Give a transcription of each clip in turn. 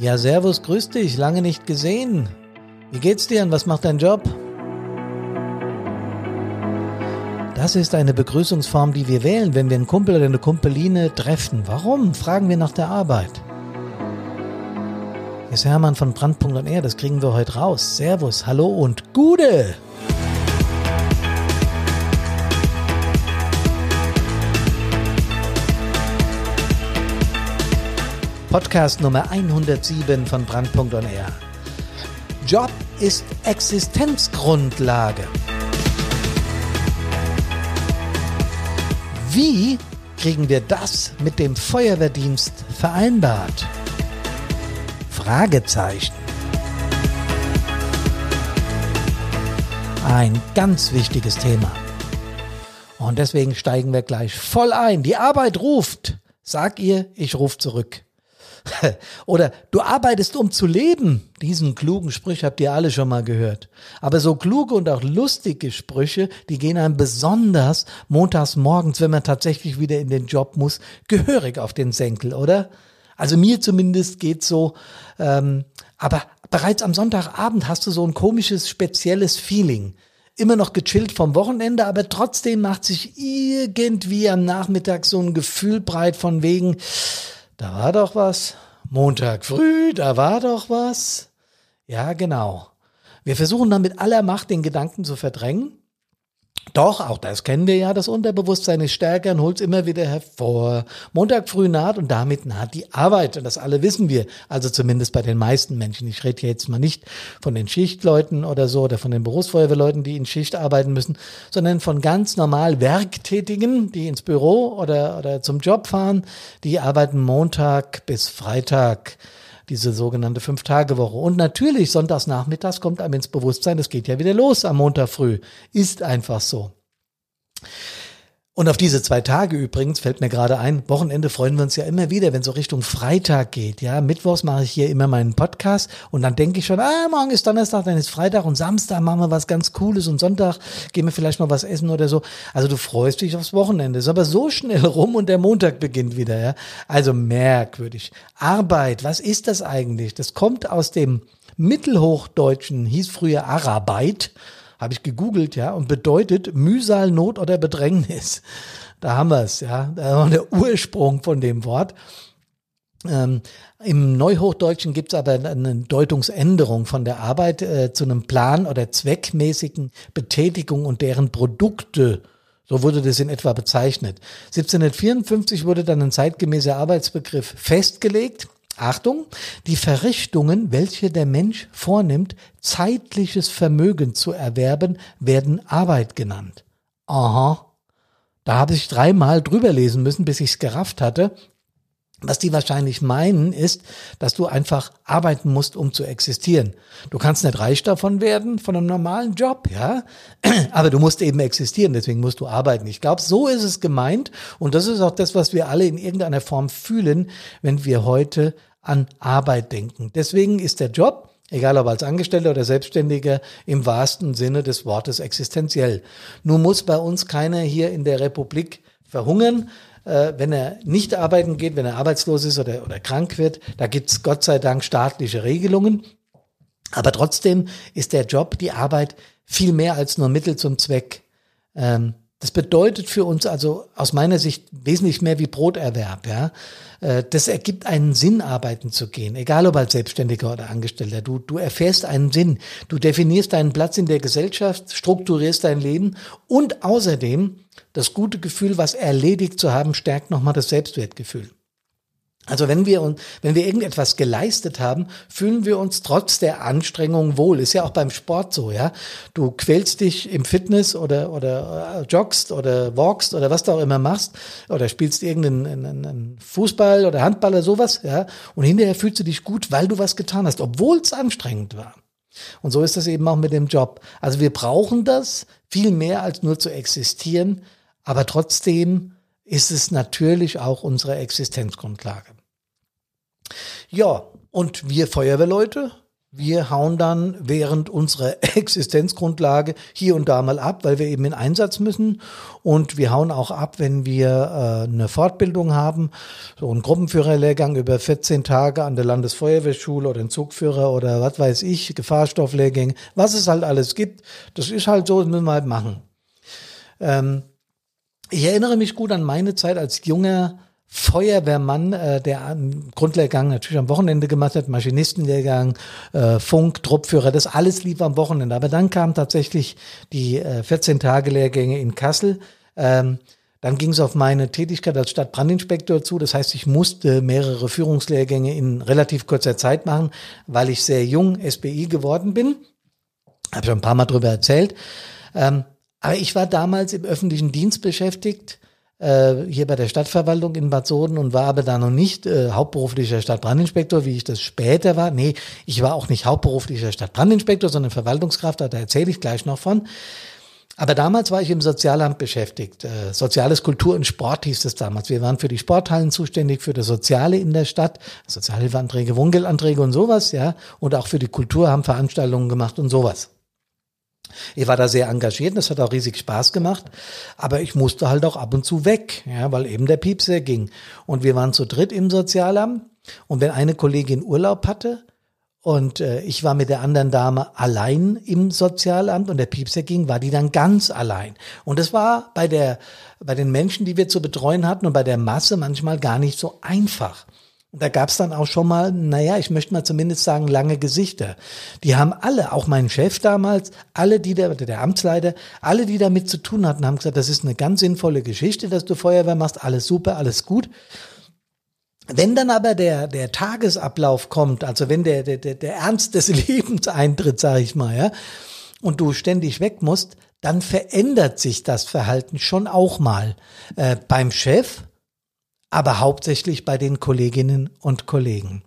Ja, servus, grüß dich, lange nicht gesehen. Wie geht's dir und was macht dein Job? Das ist eine Begrüßungsform, die wir wählen, wenn wir einen Kumpel oder eine Kumpeline treffen. Warum? Fragen wir nach der Arbeit. Hier ist Hermann von Brand.er, das kriegen wir heute raus. Servus, hallo und Gude! Podcast Nummer 107 von Brand.er. Job ist Existenzgrundlage. Wie kriegen wir das mit dem Feuerwehrdienst vereinbart? Fragezeichen. Ein ganz wichtiges Thema. Und deswegen steigen wir gleich voll ein. Die Arbeit ruft. Sag ihr, ich rufe zurück. Oder du arbeitest, um zu leben. Diesen klugen Sprüch habt ihr alle schon mal gehört. Aber so kluge und auch lustige Sprüche, die gehen einem besonders montags morgens, wenn man tatsächlich wieder in den Job muss, gehörig auf den Senkel, oder? Also mir zumindest geht's so. Ähm, aber bereits am Sonntagabend hast du so ein komisches, spezielles Feeling immer noch gechillt vom Wochenende, aber trotzdem macht sich irgendwie am Nachmittag so ein Gefühl breit von wegen, da war doch was. Montag früh, da war doch was. Ja, genau. Wir versuchen dann mit aller Macht den Gedanken zu verdrängen doch, auch das kennen wir ja, das Unterbewusstsein ist stärker und holt es immer wieder hervor. Montag früh naht und damit naht die Arbeit. Und das alle wissen wir. Also zumindest bei den meisten Menschen. Ich rede jetzt mal nicht von den Schichtleuten oder so oder von den Berufsfeuerwehrleuten, die in Schicht arbeiten müssen, sondern von ganz normal Werktätigen, die ins Büro oder, oder zum Job fahren. Die arbeiten Montag bis Freitag diese sogenannte Fünf-Tage-Woche. Und natürlich, sonntags nachmittags kommt einem ins Bewusstsein, es geht ja wieder los am Montag früh. Ist einfach so. Und auf diese zwei Tage übrigens fällt mir gerade ein, Wochenende freuen wir uns ja immer wieder, wenn so Richtung Freitag geht. Ja, Mittwochs mache ich hier immer meinen Podcast und dann denke ich schon, ah, morgen ist Donnerstag, dann ist Freitag und Samstag machen wir was ganz Cooles und Sonntag gehen wir vielleicht mal was essen oder so. Also du freust dich aufs Wochenende, ist aber so schnell rum und der Montag beginnt wieder. Ja, also merkwürdig. Arbeit, was ist das eigentlich? Das kommt aus dem Mittelhochdeutschen, hieß früher Arbeit habe ich gegoogelt, ja, und bedeutet Mühsal, Not oder Bedrängnis. Da haben wir es, ja. Der Ursprung von dem Wort. Ähm, Im Neuhochdeutschen gibt es aber eine Deutungsänderung von der Arbeit äh, zu einem Plan oder zweckmäßigen Betätigung und deren Produkte. So wurde das in etwa bezeichnet. 1754 wurde dann ein zeitgemäßer Arbeitsbegriff festgelegt. Achtung, die Verrichtungen, welche der Mensch vornimmt, zeitliches Vermögen zu erwerben, werden Arbeit genannt. Aha. Da habe ich dreimal drüber lesen müssen, bis ich es gerafft hatte. Was die wahrscheinlich meinen, ist, dass du einfach arbeiten musst, um zu existieren. Du kannst nicht reich davon werden, von einem normalen Job, ja. Aber du musst eben existieren, deswegen musst du arbeiten. Ich glaube, so ist es gemeint. Und das ist auch das, was wir alle in irgendeiner Form fühlen, wenn wir heute an Arbeit denken. Deswegen ist der Job, egal ob als Angestellter oder Selbstständiger, im wahrsten Sinne des Wortes existenziell. Nun muss bei uns keiner hier in der Republik verhungern, äh, wenn er nicht arbeiten geht, wenn er arbeitslos ist oder, oder krank wird. Da gibt's Gott sei Dank staatliche Regelungen. Aber trotzdem ist der Job, die Arbeit viel mehr als nur Mittel zum Zweck. Ähm, das bedeutet für uns also aus meiner Sicht wesentlich mehr wie Broterwerb. Ja, äh, das ergibt einen Sinn, arbeiten zu gehen, egal ob als Selbstständiger oder Angestellter. Du du erfährst einen Sinn, du definierst deinen Platz in der Gesellschaft, strukturierst dein Leben und außerdem das gute Gefühl, was erledigt zu haben, stärkt nochmal das Selbstwertgefühl. Also wenn wir, wenn wir irgendetwas geleistet haben, fühlen wir uns trotz der Anstrengung wohl. Ist ja auch beim Sport so, ja. Du quälst dich im Fitness oder, oder äh, joggst oder walkst oder was du auch immer machst oder spielst irgendeinen Fußball oder Handball oder sowas, ja. Und hinterher fühlst du dich gut, weil du was getan hast, obwohl es anstrengend war. Und so ist das eben auch mit dem Job. Also wir brauchen das viel mehr als nur zu existieren, aber trotzdem ist es natürlich auch unsere Existenzgrundlage. Ja, und wir Feuerwehrleute, wir hauen dann während unserer Existenzgrundlage hier und da mal ab, weil wir eben in Einsatz müssen. Und wir hauen auch ab, wenn wir äh, eine Fortbildung haben, so einen Gruppenführerlehrgang über 14 Tage an der Landesfeuerwehrschule oder einen Zugführer oder was weiß ich, Gefahrstofflehrgänge, was es halt alles gibt. Das ist halt so, das müssen wir halt machen. Ähm, ich erinnere mich gut an meine Zeit als junger Feuerwehrmann, äh, der einen Grundlehrgang natürlich am Wochenende gemacht hat, Maschinistenlehrgang, äh, Funk, Truppführer, das alles lief am Wochenende. Aber dann kamen tatsächlich die äh, 14-Tage-Lehrgänge in Kassel. Ähm, dann ging es auf meine Tätigkeit als Stadtbrandinspektor zu. Das heißt, ich musste mehrere Führungslehrgänge in relativ kurzer Zeit machen, weil ich sehr jung SBI geworden bin. Habe schon ein paar Mal drüber erzählt. Ähm, aber ich war damals im öffentlichen Dienst beschäftigt äh, hier bei der Stadtverwaltung in Bad Soden und war aber da noch nicht äh, hauptberuflicher Stadtbrandinspektor, wie ich das später war. Nee, ich war auch nicht hauptberuflicher Stadtbrandinspektor, sondern Verwaltungskraft, da erzähle ich gleich noch von. Aber damals war ich im Sozialamt beschäftigt. Äh, Soziales Kultur und Sport hieß es damals. Wir waren für die Sporthallen zuständig, für das Soziale in der Stadt, Sozialhilfeanträge, Wohngeldanträge und sowas, ja. Und auch für die Kultur haben Veranstaltungen gemacht und sowas. Ich war da sehr engagiert, das hat auch riesig Spaß gemacht, aber ich musste halt auch ab und zu weg, ja, weil eben der Piepser ging. Und wir waren zu dritt im Sozialamt und wenn eine Kollegin Urlaub hatte und äh, ich war mit der anderen Dame allein im Sozialamt und der Piepser ging, war die dann ganz allein. Und das war bei der bei den Menschen, die wir zu betreuen hatten und bei der Masse manchmal gar nicht so einfach. Und da gab's dann auch schon mal, naja, ich möchte mal zumindest sagen, lange Gesichter. Die haben alle, auch mein Chef damals, alle, die da, der Amtsleiter, alle, die damit zu tun hatten, haben gesagt, das ist eine ganz sinnvolle Geschichte, dass du Feuerwehr machst, alles super, alles gut. Wenn dann aber der, der Tagesablauf kommt, also wenn der, der, der Ernst des Lebens eintritt, sage ich mal, ja, und du ständig weg musst, dann verändert sich das Verhalten schon auch mal äh, beim Chef aber hauptsächlich bei den Kolleginnen und Kollegen.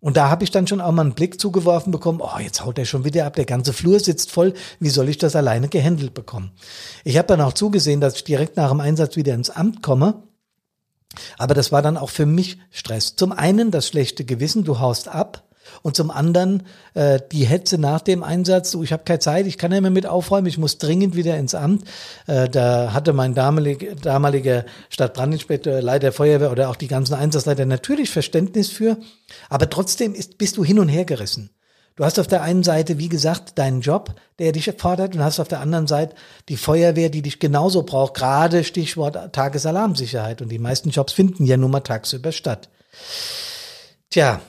Und da habe ich dann schon auch mal einen Blick zugeworfen bekommen, oh, jetzt haut er schon wieder ab, der ganze Flur sitzt voll, wie soll ich das alleine gehandelt bekommen? Ich habe dann auch zugesehen, dass ich direkt nach dem Einsatz wieder ins Amt komme. Aber das war dann auch für mich Stress. Zum einen das schlechte Gewissen, du haust ab. Und zum anderen äh, die Hetze nach dem Einsatz, du, ich habe keine Zeit, ich kann ja mehr mit aufräumen, ich muss dringend wieder ins Amt. Äh, da hatte mein damalig, damaliger Stadtbrandinspektor, Leiter Feuerwehr oder auch die ganzen Einsatzleiter natürlich Verständnis für, aber trotzdem ist, bist du hin und her gerissen. Du hast auf der einen Seite, wie gesagt, deinen Job, der dich fordert, und hast auf der anderen Seite die Feuerwehr, die dich genauso braucht, gerade Stichwort Tagesalarmsicherheit. Und die meisten Jobs finden ja nun mal tagsüber statt. Tja,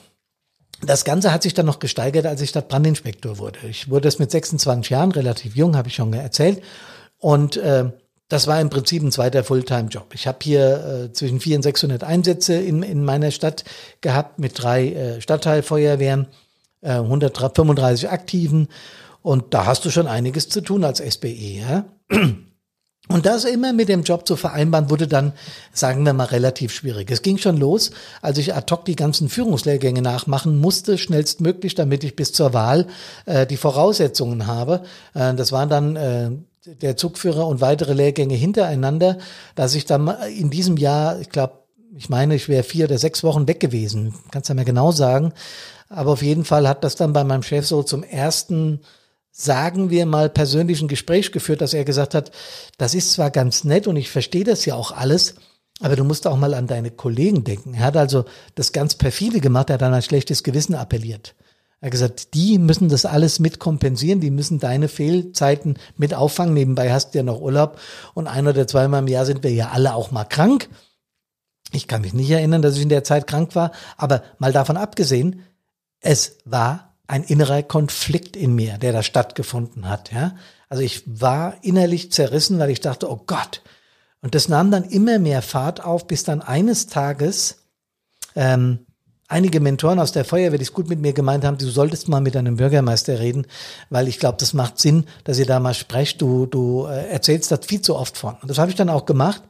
das Ganze hat sich dann noch gesteigert, als ich Stadtbrandinspektor wurde. Ich wurde es mit 26 Jahren, relativ jung, habe ich schon erzählt. Und äh, das war im Prinzip ein zweiter Fulltime-Job. Ich habe hier äh, zwischen 400 und 600 Einsätze in, in meiner Stadt gehabt mit drei äh, Stadtteilfeuerwehren, äh, 135 Aktiven. Und da hast du schon einiges zu tun als SBE. Ja? Und das immer mit dem Job zu vereinbaren, wurde dann, sagen wir mal, relativ schwierig. Es ging schon los, als ich ad hoc die ganzen Führungslehrgänge nachmachen musste, schnellstmöglich, damit ich bis zur Wahl äh, die Voraussetzungen habe. Äh, das waren dann äh, der Zugführer und weitere Lehrgänge hintereinander, dass ich dann in diesem Jahr, ich glaube, ich meine, ich wäre vier oder sechs Wochen weg gewesen. Kannst du mir genau sagen. Aber auf jeden Fall hat das dann bei meinem Chef so zum ersten sagen wir mal, persönlichen Gespräch geführt, dass er gesagt hat, das ist zwar ganz nett und ich verstehe das ja auch alles, aber du musst auch mal an deine Kollegen denken. Er hat also das ganz perfide gemacht, er hat dann ein schlechtes Gewissen appelliert. Er hat gesagt, die müssen das alles mit kompensieren, die müssen deine Fehlzeiten mit auffangen. Nebenbei hast du ja noch Urlaub und ein oder zweimal im Jahr sind wir ja alle auch mal krank. Ich kann mich nicht erinnern, dass ich in der Zeit krank war, aber mal davon abgesehen, es war ein innerer Konflikt in mir, der da stattgefunden hat. Ja? Also ich war innerlich zerrissen, weil ich dachte, oh Gott. Und das nahm dann immer mehr Fahrt auf, bis dann eines Tages ähm, einige Mentoren aus der Feuerwehr, die es gut mit mir gemeint haben, du solltest mal mit einem Bürgermeister reden, weil ich glaube, das macht Sinn, dass ihr da mal sprecht. Du, du äh, erzählst das viel zu oft von. Und das habe ich dann auch gemacht.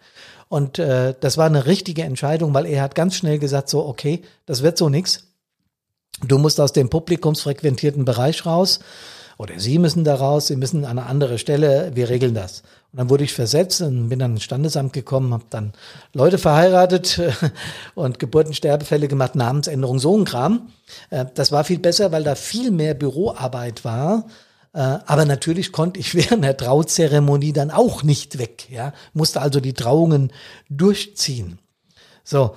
Und äh, das war eine richtige Entscheidung, weil er hat ganz schnell gesagt, so, okay, das wird so nix. Du musst aus dem publikumsfrequentierten Bereich raus. oder Sie müssen da raus, Sie müssen an eine andere Stelle, wir regeln das. Und dann wurde ich versetzt und bin dann ins Standesamt gekommen, habe dann Leute verheiratet und Geburtensterbefälle gemacht, Namensänderung, so ein Kram. Äh, das war viel besser, weil da viel mehr Büroarbeit war. Äh, aber natürlich konnte ich während der Trauzeremonie dann auch nicht weg, ja, musste also die Trauungen durchziehen. So.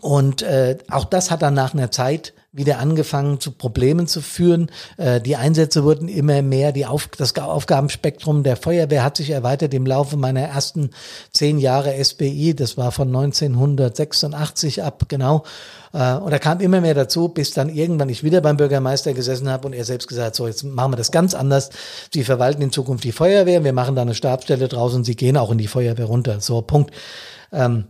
Und äh, auch das hat dann nach einer Zeit wieder angefangen zu Problemen zu führen. Äh, die Einsätze wurden immer mehr, die Auf das Aufgabenspektrum der Feuerwehr hat sich erweitert im Laufe meiner ersten zehn Jahre SBI. Das war von 1986 ab, genau. Äh, und da kam immer mehr dazu, bis dann irgendwann ich wieder beim Bürgermeister gesessen habe und er selbst gesagt so jetzt machen wir das ganz anders. Sie verwalten in Zukunft die Feuerwehr, wir machen da eine Stabstelle draus und Sie gehen auch in die Feuerwehr runter. So, Punkt. Ähm,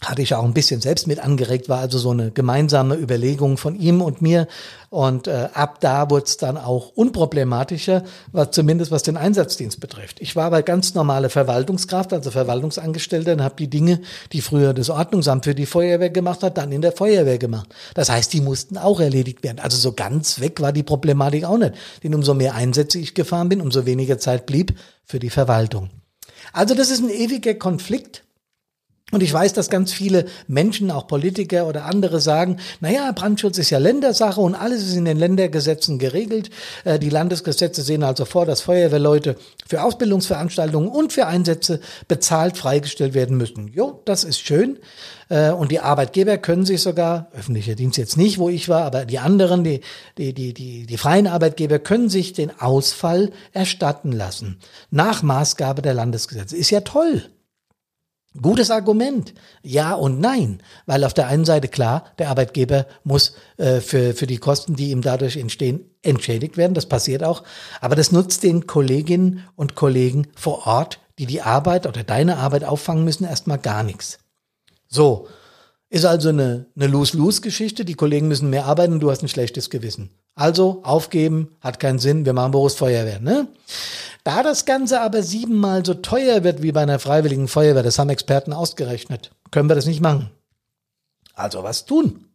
hatte ich auch ein bisschen selbst mit angeregt, war also so eine gemeinsame Überlegung von ihm und mir. Und äh, ab da wurde es dann auch unproblematischer, was zumindest was den Einsatzdienst betrifft. Ich war aber ganz normale Verwaltungskraft, also Verwaltungsangestellter, und habe die Dinge, die früher das Ordnungsamt für die Feuerwehr gemacht hat, dann in der Feuerwehr gemacht. Das heißt, die mussten auch erledigt werden. Also so ganz weg war die Problematik auch nicht. Denn umso mehr Einsätze ich gefahren bin, umso weniger Zeit blieb für die Verwaltung. Also das ist ein ewiger Konflikt und ich weiß, dass ganz viele Menschen, auch Politiker oder andere sagen, naja, Brandschutz ist ja Ländersache und alles ist in den Ländergesetzen geregelt. Äh, die Landesgesetze sehen also vor, dass Feuerwehrleute für Ausbildungsveranstaltungen und für Einsätze bezahlt freigestellt werden müssen. Jo, das ist schön. Äh, und die Arbeitgeber können sich sogar, öffentlicher Dienst jetzt nicht, wo ich war, aber die anderen, die, die, die, die, die freien Arbeitgeber können sich den Ausfall erstatten lassen. Nach Maßgabe der Landesgesetze. Ist ja toll. Gutes Argument. Ja und nein. Weil auf der einen Seite klar, der Arbeitgeber muss äh, für, für die Kosten, die ihm dadurch entstehen, entschädigt werden. Das passiert auch. Aber das nutzt den Kolleginnen und Kollegen vor Ort, die die Arbeit oder deine Arbeit auffangen müssen, erstmal gar nichts. So. Ist also eine, eine Lose-Lose-Geschichte. Die Kollegen müssen mehr arbeiten und du hast ein schlechtes Gewissen. Also aufgeben hat keinen Sinn. Wir machen Berufsfeuerwehr, ne? Da das Ganze aber siebenmal so teuer wird wie bei einer freiwilligen Feuerwehr, das haben Experten ausgerechnet, können wir das nicht machen. Also was tun?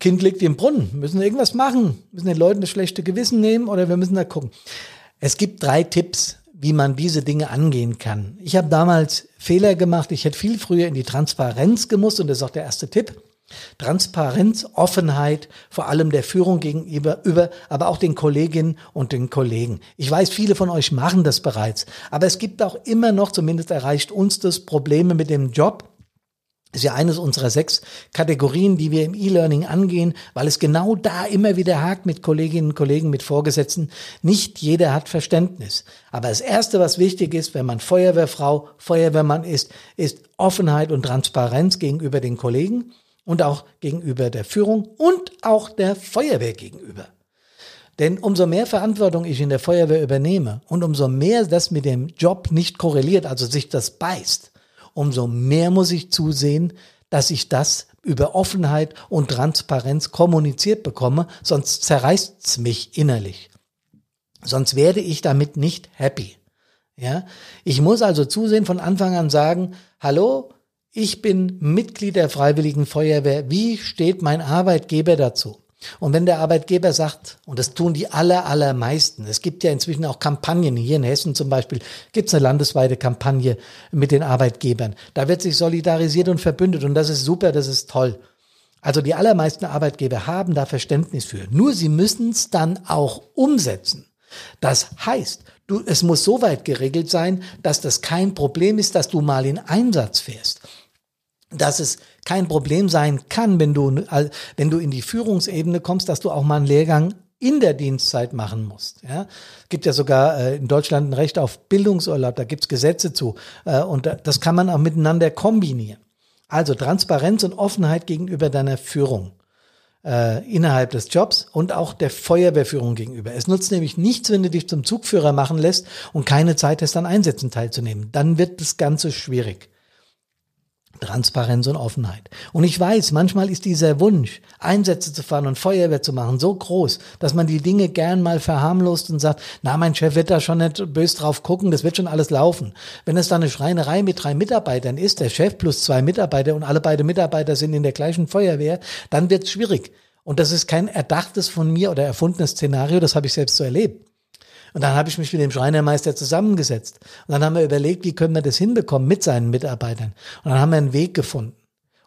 Kind liegt im Brunnen, müssen wir irgendwas machen, müssen den Leuten das schlechte Gewissen nehmen oder wir müssen da gucken. Es gibt drei Tipps, wie man diese Dinge angehen kann. Ich habe damals Fehler gemacht, ich hätte viel früher in die Transparenz gemusst und das ist auch der erste Tipp. Transparenz, Offenheit, vor allem der Führung gegenüber, über, aber auch den Kolleginnen und den Kollegen. Ich weiß, viele von euch machen das bereits, aber es gibt auch immer noch, zumindest erreicht uns das, Probleme mit dem Job. Ist ja eines unserer sechs Kategorien, die wir im E-Learning angehen, weil es genau da immer wieder hakt mit Kolleginnen und Kollegen, mit Vorgesetzten. Nicht jeder hat Verständnis. Aber das Erste, was wichtig ist, wenn man Feuerwehrfrau, Feuerwehrmann ist, ist Offenheit und Transparenz gegenüber den Kollegen und auch gegenüber der Führung und auch der Feuerwehr gegenüber. Denn umso mehr Verantwortung ich in der Feuerwehr übernehme und umso mehr das mit dem Job nicht korreliert, also sich das beißt, umso mehr muss ich zusehen, dass ich das über Offenheit und Transparenz kommuniziert bekomme, sonst zerreißt's mich innerlich. Sonst werde ich damit nicht happy. Ja, ich muss also zusehen von Anfang an sagen, hallo, ich bin Mitglied der Freiwilligen Feuerwehr. Wie steht mein Arbeitgeber dazu? Und wenn der Arbeitgeber sagt, und das tun die aller, allermeisten, es gibt ja inzwischen auch Kampagnen, hier in Hessen zum Beispiel, gibt es eine landesweite Kampagne mit den Arbeitgebern. Da wird sich solidarisiert und verbündet und das ist super, das ist toll. Also die allermeisten Arbeitgeber haben da Verständnis für. Nur sie müssen es dann auch umsetzen. Das heißt, du, es muss so weit geregelt sein, dass das kein Problem ist, dass du mal in Einsatz fährst dass es kein Problem sein kann, wenn du, wenn du in die Führungsebene kommst, dass du auch mal einen Lehrgang in der Dienstzeit machen musst. Ja? Es gibt ja sogar äh, in Deutschland ein Recht auf Bildungsurlaub, da gibt's Gesetze zu. Äh, und das kann man auch miteinander kombinieren. Also Transparenz und Offenheit gegenüber deiner Führung äh, innerhalb des Jobs und auch der Feuerwehrführung gegenüber. Es nutzt nämlich nichts, wenn du dich zum Zugführer machen lässt und keine Zeit hast, an Einsätzen teilzunehmen. Dann wird das Ganze schwierig. Transparenz und Offenheit. Und ich weiß, manchmal ist dieser Wunsch, Einsätze zu fahren und Feuerwehr zu machen, so groß, dass man die Dinge gern mal verharmlost und sagt, na, mein Chef wird da schon nicht bös drauf gucken, das wird schon alles laufen. Wenn es da eine Schreinerei mit drei Mitarbeitern ist, der Chef plus zwei Mitarbeiter und alle beide Mitarbeiter sind in der gleichen Feuerwehr, dann wird es schwierig. Und das ist kein erdachtes von mir oder erfundenes Szenario, das habe ich selbst so erlebt. Und dann habe ich mich mit dem Schreinermeister zusammengesetzt. Und dann haben wir überlegt, wie können wir das hinbekommen mit seinen Mitarbeitern. Und dann haben wir einen Weg gefunden.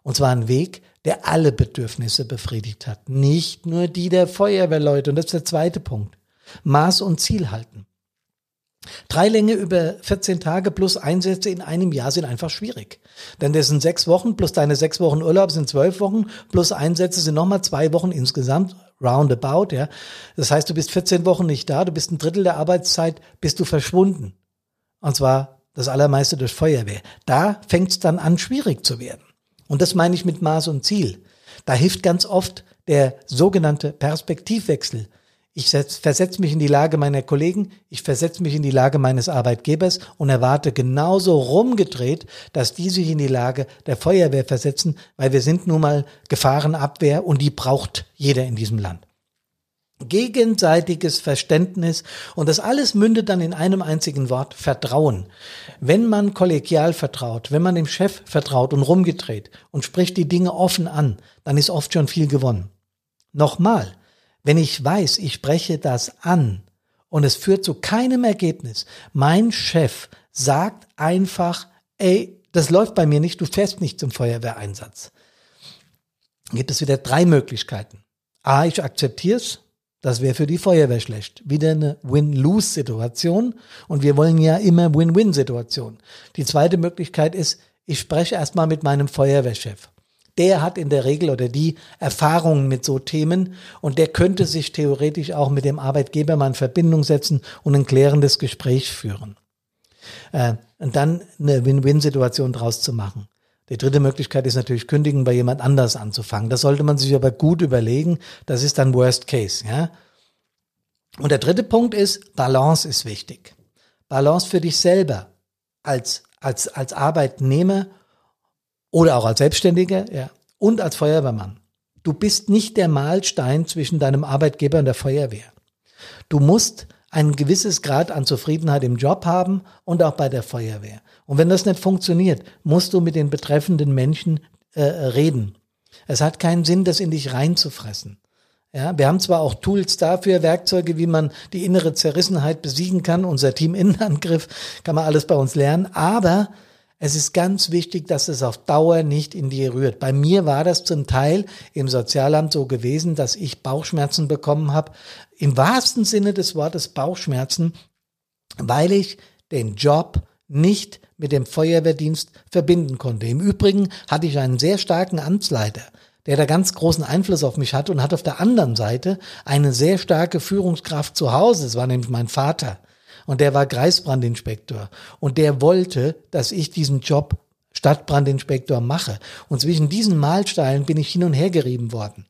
Und zwar einen Weg, der alle Bedürfnisse befriedigt hat. Nicht nur die der Feuerwehrleute. Und das ist der zweite Punkt. Maß und Ziel halten. Drei Länge über 14 Tage plus Einsätze in einem Jahr sind einfach schwierig. Denn das sind sechs Wochen plus deine sechs Wochen Urlaub sind zwölf Wochen plus Einsätze sind nochmal zwei Wochen insgesamt roundabout, ja. Das heißt, du bist 14 Wochen nicht da, du bist ein Drittel der Arbeitszeit, bist du verschwunden. Und zwar das allermeiste durch Feuerwehr. Da fängt es dann an, schwierig zu werden. Und das meine ich mit Maß und Ziel. Da hilft ganz oft der sogenannte Perspektivwechsel. Ich versetze mich in die Lage meiner Kollegen, ich versetze mich in die Lage meines Arbeitgebers und erwarte genauso rumgedreht, dass die sich in die Lage der Feuerwehr versetzen, weil wir sind nun mal Gefahrenabwehr und die braucht jeder in diesem Land. Gegenseitiges Verständnis und das alles mündet dann in einem einzigen Wort Vertrauen. Wenn man kollegial vertraut, wenn man dem Chef vertraut und rumgedreht und spricht die Dinge offen an, dann ist oft schon viel gewonnen. Nochmal, wenn ich weiß, ich spreche das an und es führt zu keinem Ergebnis, mein Chef sagt einfach, ey, das läuft bei mir nicht, du fährst nicht zum Feuerwehreinsatz. Dann gibt es wieder drei Möglichkeiten. A, ich akzeptiere es, das wäre für die Feuerwehr schlecht. Wieder eine Win-Lose-Situation und wir wollen ja immer Win-Win-Situation. Die zweite Möglichkeit ist, ich spreche erstmal mit meinem Feuerwehrchef der hat in der Regel oder die Erfahrungen mit so Themen und der könnte sich theoretisch auch mit dem Arbeitgeber mal in Verbindung setzen und ein klärendes Gespräch führen. Äh, und dann eine Win-Win-Situation draus zu machen. Die dritte Möglichkeit ist natürlich kündigen, bei jemand anders anzufangen. Das sollte man sich aber gut überlegen. Das ist dann Worst Case, ja. Und der dritte Punkt ist, Balance ist wichtig. Balance für dich selber als, als, als Arbeitnehmer oder auch als Selbstständiger ja, und als Feuerwehrmann. Du bist nicht der Mahlstein zwischen deinem Arbeitgeber und der Feuerwehr. Du musst ein gewisses Grad an Zufriedenheit im Job haben und auch bei der Feuerwehr. Und wenn das nicht funktioniert, musst du mit den betreffenden Menschen äh, reden. Es hat keinen Sinn, das in dich reinzufressen. Ja, wir haben zwar auch Tools dafür, Werkzeuge, wie man die innere Zerrissenheit besiegen kann. Unser Team Innenangriff kann man alles bei uns lernen. Aber es ist ganz wichtig, dass es auf Dauer nicht in dir rührt. Bei mir war das zum Teil im Sozialamt so gewesen, dass ich Bauchschmerzen bekommen habe, im wahrsten Sinne des Wortes Bauchschmerzen, weil ich den Job nicht mit dem Feuerwehrdienst verbinden konnte. Im Übrigen hatte ich einen sehr starken Amtsleiter, der da ganz großen Einfluss auf mich hatte und hat auf der anderen Seite eine sehr starke Führungskraft zu Hause. Das war nämlich mein Vater und der war Kreisbrandinspektor und der wollte, dass ich diesen Job Stadtbrandinspektor mache. Und zwischen diesen Mahlsteinen bin ich hin und her gerieben worden.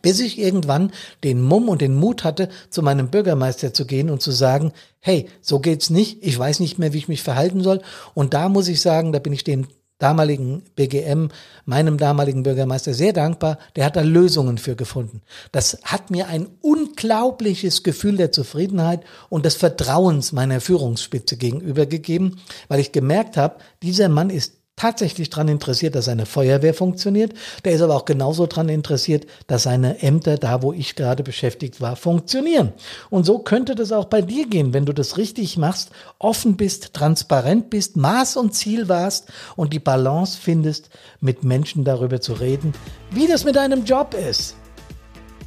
Bis ich irgendwann den Mumm und den Mut hatte, zu meinem Bürgermeister zu gehen und zu sagen, hey, so geht's nicht, ich weiß nicht mehr, wie ich mich verhalten soll. Und da muss ich sagen, da bin ich dem damaligen BGM, meinem damaligen Bürgermeister, sehr dankbar. Der hat da Lösungen für gefunden. Das hat mir ein unglaubliches Gefühl der Zufriedenheit und des Vertrauens meiner Führungsspitze gegenüber gegeben, weil ich gemerkt habe, dieser Mann ist tatsächlich daran interessiert, dass seine Feuerwehr funktioniert. Der ist aber auch genauso daran interessiert, dass seine Ämter, da wo ich gerade beschäftigt war, funktionieren. Und so könnte das auch bei dir gehen, wenn du das richtig machst, offen bist, transparent bist, Maß und Ziel warst und die Balance findest, mit Menschen darüber zu reden, wie das mit deinem Job ist.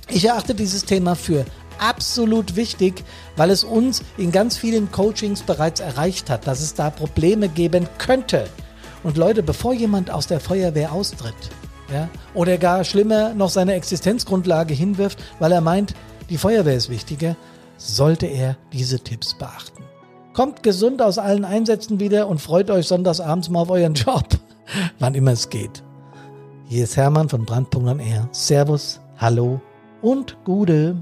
Ich erachte dieses Thema für absolut wichtig, weil es uns in ganz vielen Coachings bereits erreicht hat, dass es da Probleme geben könnte und Leute, bevor jemand aus der Feuerwehr austritt, ja, oder gar schlimmer noch seine Existenzgrundlage hinwirft, weil er meint, die Feuerwehr ist wichtiger, sollte er diese Tipps beachten. Kommt gesund aus allen Einsätzen wieder und freut euch sonntags abends mal auf euren Job, wann immer es geht. Hier ist Hermann von Brandpunkt am R. Servus, hallo und Gude.